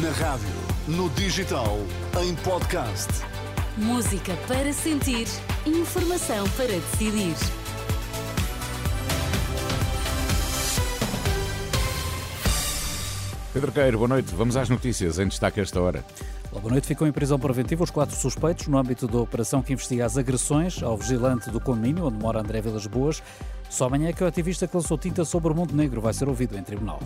Na rádio, no digital, em podcast. Música para sentir, informação para decidir. Pedro Queiro, boa noite. Vamos às notícias em destaque a esta hora. Boa noite. Ficam em prisão preventiva os quatro suspeitos no âmbito da operação que investiga as agressões ao vigilante do condomínio onde mora André Vilas Boas. Só amanhã é que o ativista que lançou tinta sobre o Montenegro vai ser ouvido em tribunal.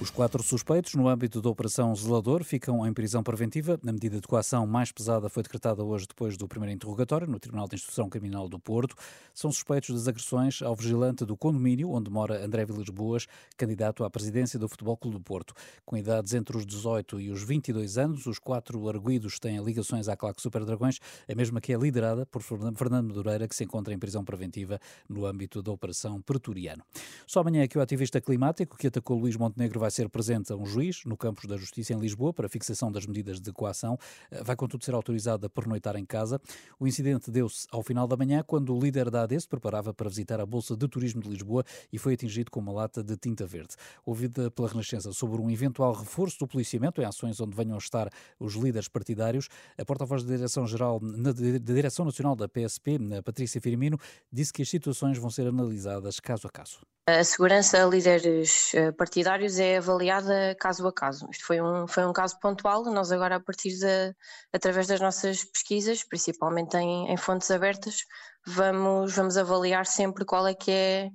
Os quatro suspeitos, no âmbito da Operação Zelador, ficam em prisão preventiva. A medida de coação mais pesada foi decretada hoje depois do primeiro interrogatório no Tribunal de Instrução Criminal do Porto. São suspeitos das agressões ao vigilante do condomínio onde mora André Vilas Boas, candidato à presidência do Futebol Clube do Porto. Com idades entre os 18 e os 22 anos, os quatro arguídos têm ligações à claque Super Dragões, a mesma que é liderada por Fernando Madureira, que se encontra em prisão preventiva no âmbito da Operação Pretoriano. Só amanhã é que o ativista climático que atacou Luís Montenegro vai ser presente a um juiz no Campos da Justiça em Lisboa para fixação das medidas de coação. Eh, vai, contudo, ser autorizado a pernoitar em casa. O incidente deu-se ao final da manhã, quando o líder da AD se preparava para visitar a Bolsa de Turismo de Lisboa e foi atingido com uma lata de tinta verde. Ouvida pela Renascença sobre um eventual reforço do policiamento em ações onde venham a estar os líderes partidários, a porta-voz da Direção-Geral, da Direção Nacional da PSP, Patrícia Firmino, disse que as situações vão ser analisadas caso a caso. A segurança a líderes eh, partidários é avaliada caso a caso. Isto foi um, foi um caso pontual. Nós agora, a partir de, através das nossas pesquisas, principalmente em, em fontes abertas, vamos, vamos avaliar sempre qual é que é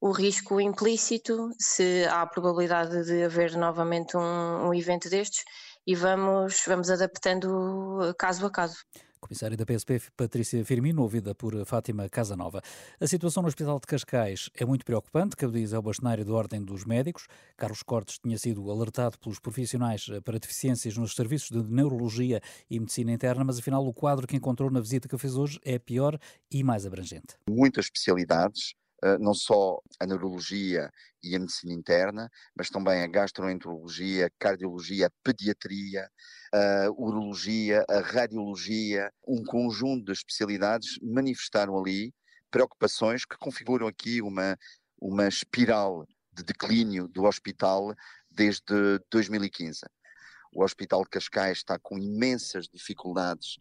o risco implícito, se há a probabilidade de haver novamente um, um evento destes e vamos, vamos adaptando caso a caso. Comissária da PSP, Patrícia Firmino, ouvida por Fátima Casanova. A situação no Hospital de Cascais é muito preocupante, que diz ao bastonário da Ordem dos Médicos. Carlos Cortes tinha sido alertado pelos profissionais para deficiências nos serviços de neurologia e medicina interna, mas afinal o quadro que encontrou na visita que fez hoje é pior e mais abrangente. Muitas especialidades, não só a neurologia e a medicina interna, mas também a gastroenterologia, cardiologia, pediatria, a urologia, a radiologia, um conjunto de especialidades manifestaram ali preocupações que configuram aqui uma, uma espiral de declínio do hospital desde 2015. O Hospital de Cascais está com imensas dificuldades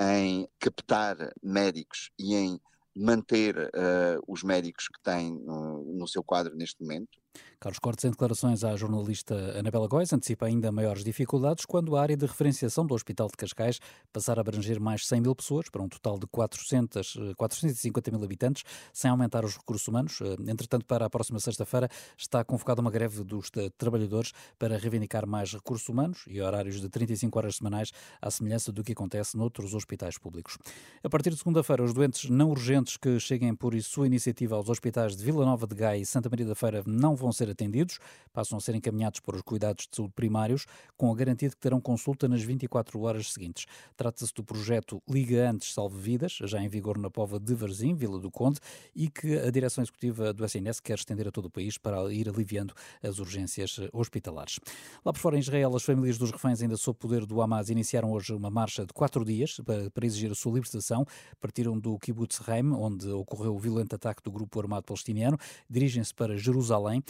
em captar médicos e em manter uh, os médicos que uh, no seu quadro neste momento. Carlos Cortes, em declarações à jornalista Anabela Góes, antecipa ainda maiores dificuldades quando a área de referenciação do Hospital de Cascais passar a abranger mais 100 mil pessoas, para um total de 400, 450 mil habitantes, sem aumentar os recursos humanos. Entretanto, para a próxima sexta-feira está convocada uma greve dos trabalhadores para reivindicar mais recursos humanos e horários de 35 horas semanais, à semelhança do que acontece noutros hospitais públicos. A partir de segunda-feira, os doentes não urgentes que cheguem por sua iniciativa aos hospitais de Vila Nova de Gaia e Santa Maria da Feira não vão ser atendidos, passam a ser encaminhados para os cuidados de saúde primários, com a garantia de que terão consulta nas 24 horas seguintes. Trata-se do projeto Liga Antes Salve Vidas, já em vigor na Pova de Varzim, Vila do Conde, e que a direção executiva do SNS quer estender a todo o país para ir aliviando as urgências hospitalares. Lá por fora, em Israel, as famílias dos reféns ainda sob poder do Hamas iniciaram hoje uma marcha de quatro dias para, para exigir a sua libertação. Partiram do Kibbutz Reim, onde ocorreu o violento ataque do grupo armado palestiniano, dirigem-se para Jerusalém.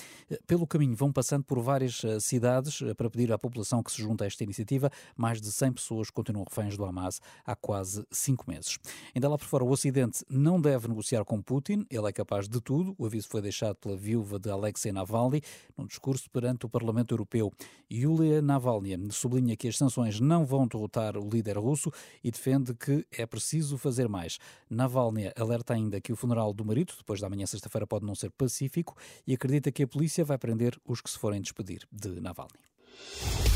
Pelo caminho vão passando por várias eh, cidades eh, para pedir à população que se junte a esta iniciativa. Mais de 100 pessoas continuam reféns do Hamas há quase cinco meses. Ainda lá por fora, o Ocidente não deve negociar com Putin. Ele é capaz de tudo. O aviso foi deixado pela viúva de Alexei Navalny num discurso perante o Parlamento Europeu. Yulia Navalny sublinha que as sanções não vão derrotar o líder russo e defende que é preciso fazer mais. Navalny alerta ainda que o funeral do marido, depois da manhã sexta-feira, pode não ser pacífico e acredita que a polícia vai prender os que se forem despedir de Navalny.